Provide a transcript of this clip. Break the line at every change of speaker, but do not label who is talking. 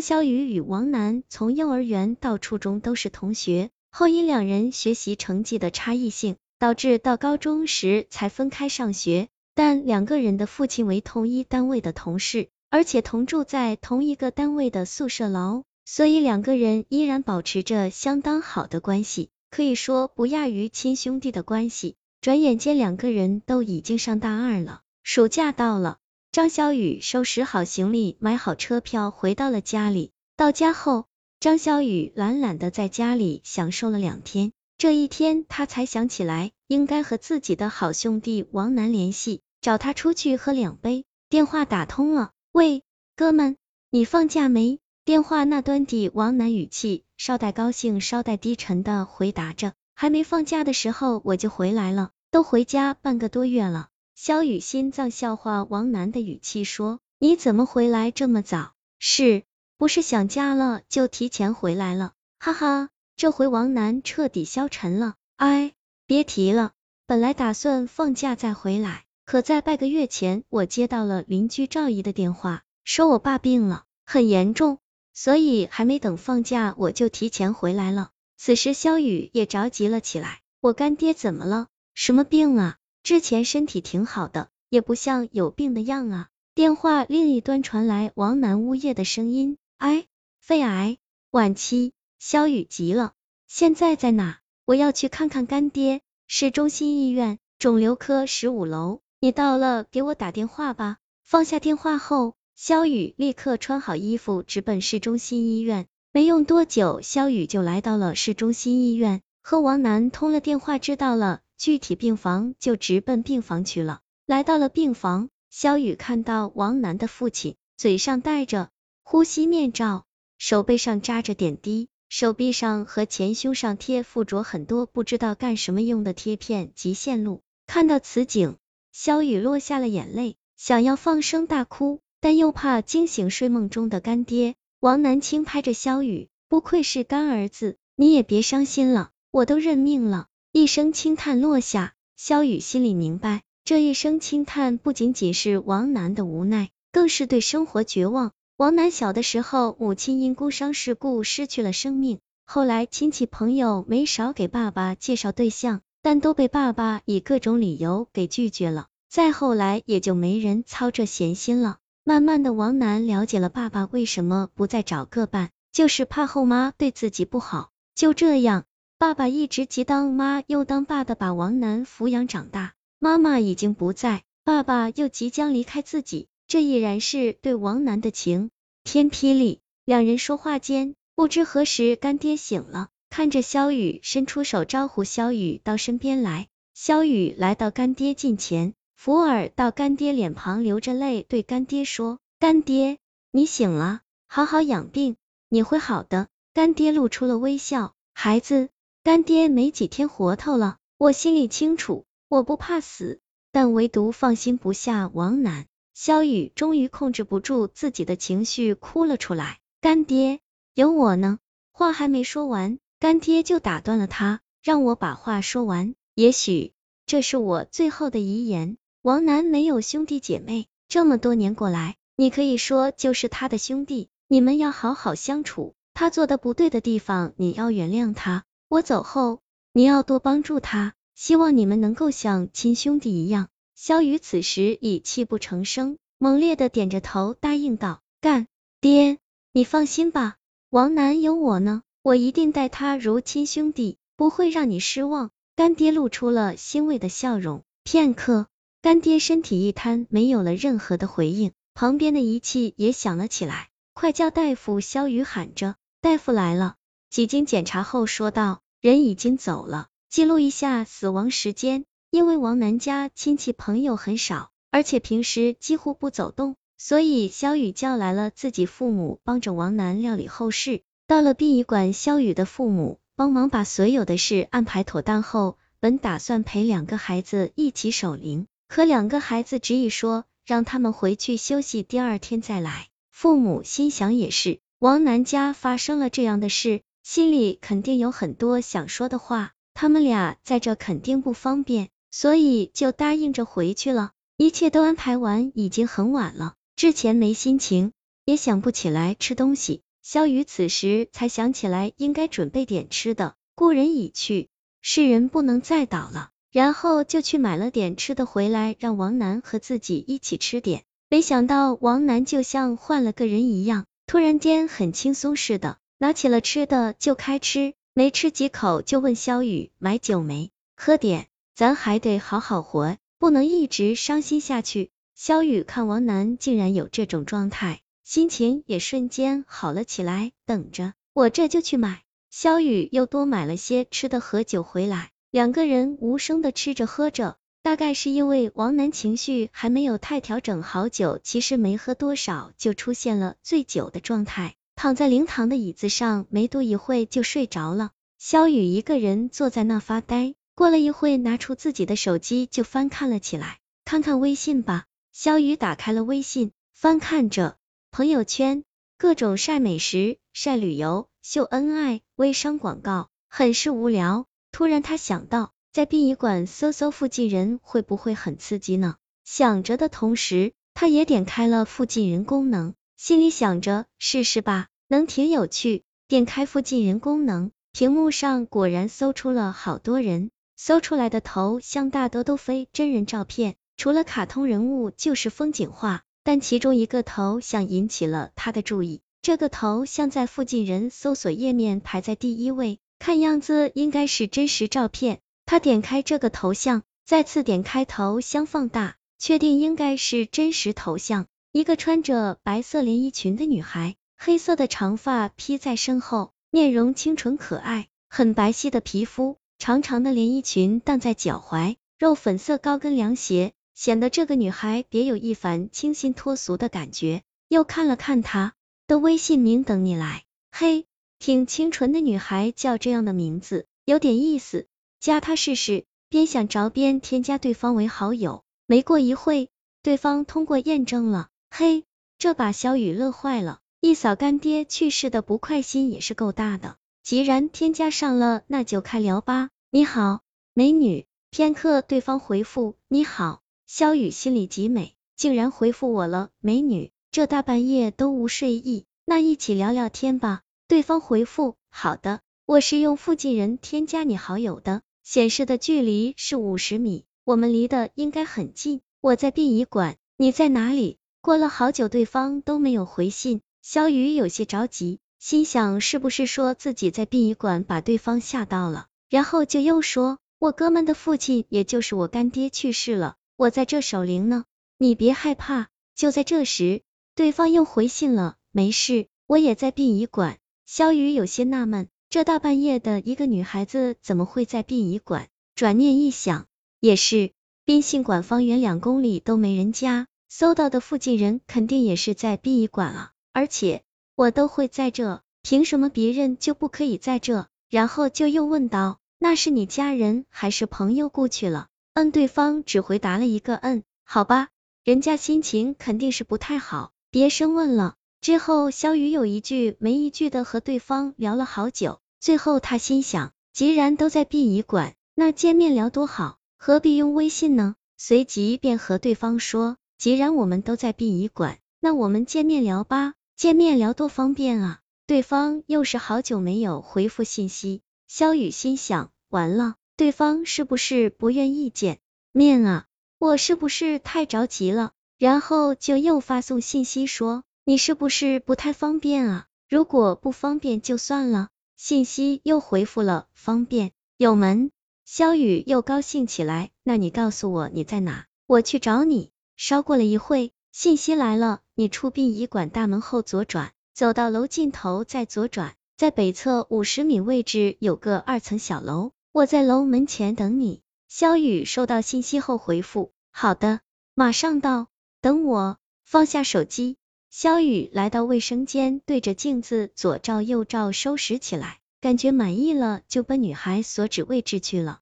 肖雨与王楠从幼儿园到初中都是同学，后因两人学习成绩的差异性，导致到高中时才分开上学。但两个人的父亲为同一单位的同事，而且同住在同一个单位的宿舍楼，所以两个人依然保持着相当好的关系，可以说不亚于亲兄弟的关系。转眼间，两个人都已经上大二了，暑假到了。张小雨收拾好行李，买好车票，回到了家里。到家后，张小雨懒懒的在家里享受了两天。这一天，他才想起来应该和自己的好兄弟王楠联系，找他出去喝两杯。电话打通了，喂，哥们，你放假没？电话那端的王楠语气稍带高兴，稍带低沉的回答着：“还没放假的时候我就回来了，都回家半个多月了。”萧雨心脏笑话王楠的语气说：“你怎么回来这么早？是不是想家了就提前回来了？”哈哈，这回王楠彻底消沉了。哎，别提了，本来打算放假再回来，可在半个月前，我接到了邻居赵姨的电话，说我爸病了，很严重，所以还没等放假，我就提前回来了。此时萧雨也着急了起来：“我干爹怎么了？什么病啊？”之前身体挺好的，也不像有病的样啊。电话另一端传来王楠呜咽的声音，哎，肺癌晚期。肖雨急了，现在在哪？我要去看看干爹。市中心医院肿瘤科十五楼，你到了给我打电话吧。放下电话后，肖雨立刻穿好衣服，直奔市中心医院。没用多久，肖雨就来到了市中心医院，和王楠通了电话，知道了。具体病房就直奔病房去了。来到了病房，肖雨看到王楠的父亲，嘴上戴着呼吸面罩，手背上扎着点滴，手臂上和前胸上贴附着很多不知道干什么用的贴片及线路。看到此景，肖雨落下了眼泪，想要放声大哭，但又怕惊醒睡梦中的干爹。王楠轻拍着肖雨，不愧是干儿子，你也别伤心了，我都认命了。一声轻叹落下，萧雨心里明白，这一声轻叹不仅仅是王楠的无奈，更是对生活绝望。王楠小的时候，母亲因工伤事故失去了生命，后来亲戚朋友没少给爸爸介绍对象，但都被爸爸以各种理由给拒绝了。再后来，也就没人操这闲心了。慢慢的，王楠了解了爸爸为什么不再找个伴，就是怕后妈对自己不好。就这样。爸爸一直既当妈又当爸的把王楠抚养长大，妈妈已经不在，爸爸又即将离开自己，这已然是对王楠的晴天霹雳。两人说话间，不知何时干爹醒了，看着萧雨，伸出手招呼萧雨到身边来。萧雨来到干爹近前，扶耳到干爹脸庞流着泪，对干爹说：“干爹，你醒了，好好养病，你会好的。”干爹露出了微笑，孩子。干爹没几天活头了，我心里清楚，我不怕死，但唯独放心不下王楠。萧雨终于控制不住自己的情绪，哭了出来。干爹，有我呢。话还没说完，干爹就打断了他，让我把话说完。也许这是我最后的遗言。王楠没有兄弟姐妹，这么多年过来，你可以说就是他的兄弟，你们要好好相处。他做的不对的地方，你要原谅他。我走后，你要多帮助他，希望你们能够像亲兄弟一样。萧雨此时已泣不成声，猛烈的点着头答应道：“干爹，你放心吧，王楠有我呢，我一定待他如亲兄弟，不会让你失望。”干爹露出了欣慰的笑容。片刻，干爹身体一瘫，没有了任何的回应。旁边的仪器也响了起来，快叫大夫！萧雨喊着：“大夫来了。”几经检查后说道，人已经走了，记录一下死亡时间。因为王楠家亲戚朋友很少，而且平时几乎不走动，所以肖雨叫来了自己父母，帮着王楠料理后事。到了殡仪馆，肖雨的父母帮忙把所有的事安排妥当后，本打算陪两个孩子一起守灵，可两个孩子执意说让他们回去休息，第二天再来。父母心想也是，王楠家发生了这样的事。心里肯定有很多想说的话，他们俩在这肯定不方便，所以就答应着回去了。一切都安排完，已经很晚了。之前没心情，也想不起来吃东西，萧雨此时才想起来应该准备点吃的，故人已去，世人不能再倒了。然后就去买了点吃的回来，让王楠和自己一起吃点。没想到王楠就像换了个人一样，突然间很轻松似的，拿起了吃的就开吃，没吃几口就问萧雨买酒没？喝点，咱还得好好活，不能一直伤心下去。萧雨看王楠竟然有这种状态，心情也瞬间好了起来。等着，我这就去买。萧雨又多买了些吃的和酒回来。两个人无声的吃着喝着，大概是因为王楠情绪还没有太调整好，酒其实没喝多少就出现了醉酒的状态，躺在灵堂的椅子上，没多一会就睡着了。萧雨一个人坐在那发呆，过了一会，拿出自己的手机就翻看了起来，看看微信吧。萧雨打开了微信，翻看着朋友圈，各种晒美食、晒旅游、秀恩爱、微商广告，很是无聊。突然，他想到在殡仪馆搜搜附近人会不会很刺激呢？想着的同时，他也点开了附近人功能，心里想着试试吧，能挺有趣。点开附近人功能，屏幕上果然搜出了好多人，搜出来的头像大多都非真人照片，除了卡通人物就是风景画。但其中一个头像引起了他的注意，这个头像在附近人搜索页面排在第一位。看样子应该是真实照片，他点开这个头像，再次点开头像放大，确定应该是真实头像。一个穿着白色连衣裙的女孩，黑色的长发披在身后，面容清纯可爱，很白皙的皮肤，长长的连衣裙荡在脚踝，肉粉色高跟凉鞋，显得这个女孩别有一番清新脱俗的感觉。又看了看她的微信名，等你来，嘿。挺清纯的女孩叫这样的名字，有点意思，加她试试。边想着边添加对方为好友。没过一会，对方通过验证了。嘿，这把小雨乐坏了，一扫干爹去世的不快心也是够大的。既然添加上了，那就开聊吧。你好，美女。片刻，对方回复你好。肖雨心里极美，竟然回复我了，美女。这大半夜都无睡意，那一起聊聊天吧。对方回复：好的，我是用附近人添加你好友的，显示的距离是五十米，我们离得应该很近。我在殡仪馆，你在哪里？过了好久，对方都没有回信，小雨有些着急，心想是不是说自己在殡仪馆把对方吓到了，然后就又说，我哥们的父亲，也就是我干爹去世了，我在这守灵呢，你别害怕。就在这时，对方又回信了，没事，我也在殡仪馆。肖雨有些纳闷，这大半夜的一个女孩子怎么会在殡仪馆？转念一想，也是，殡信馆方圆两公里都没人家，搜到的附近人肯定也是在殡仪馆啊。而且我都会在这，凭什么别人就不可以在这？然后就又问道，那是你家人还是朋友过去了？嗯，对方只回答了一个嗯，好吧，人家心情肯定是不太好，别深问了。之后，肖雨有一句没一句的和对方聊了好久，最后他心想，既然都在殡仪馆，那见面聊多好，何必用微信呢？随即便和对方说，既然我们都在殡仪馆，那我们见面聊吧，见面聊多方便啊！对方又是好久没有回复信息，萧雨心想，完了，对方是不是不愿意见面啊？我是不是太着急了？然后就又发送信息说。你是不是不太方便啊？如果不方便就算了。信息又回复了方便有门，萧雨又高兴起来。那你告诉我你在哪，我去找你。稍过了一会，信息来了，你出殡仪馆大门后左转，走到楼尽头再左转，在北侧五十米位置有个二层小楼，我在楼门前等你。萧雨收到信息后回复好的，马上到，等我。放下手机。萧雨来到卫生间，对着镜子左照右照，收拾起来，感觉满意了，就奔女孩所指位置去了。